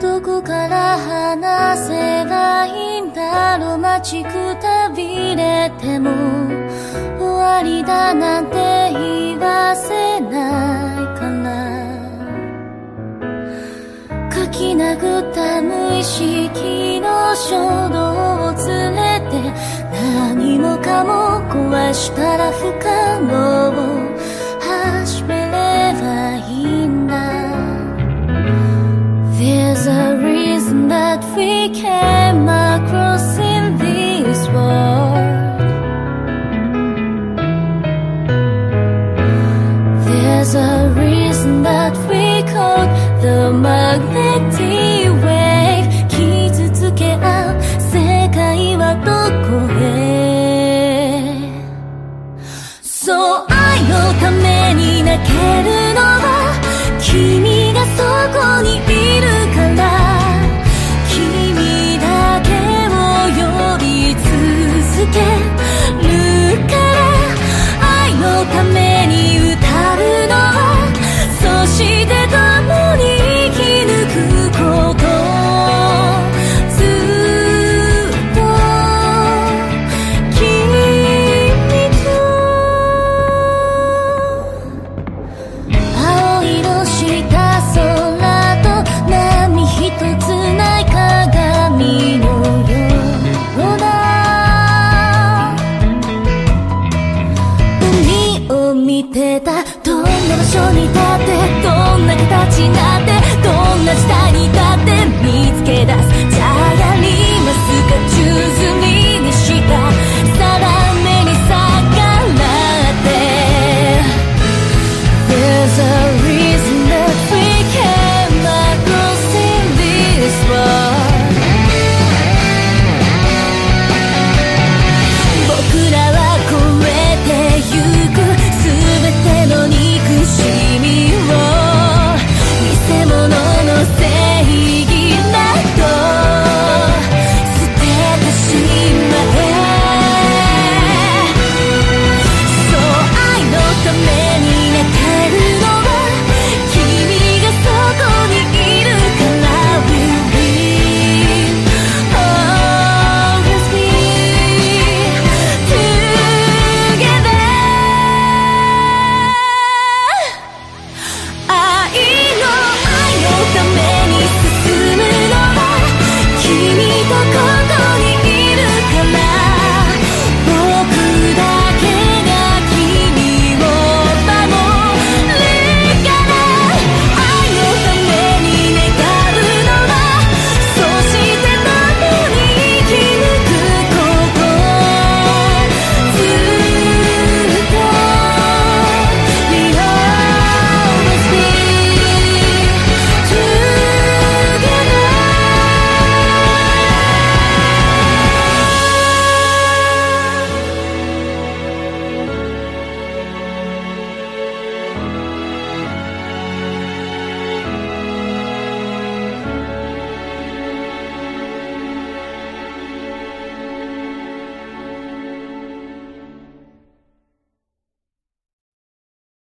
どこから話せばいいんだろう。待ちくたびれても。終わりだなんて言わせないかな。書き殴った無意識の衝動を連れて。何もかも壊したら不可能。that we came across in this world. There's a reason that we call the magnetic.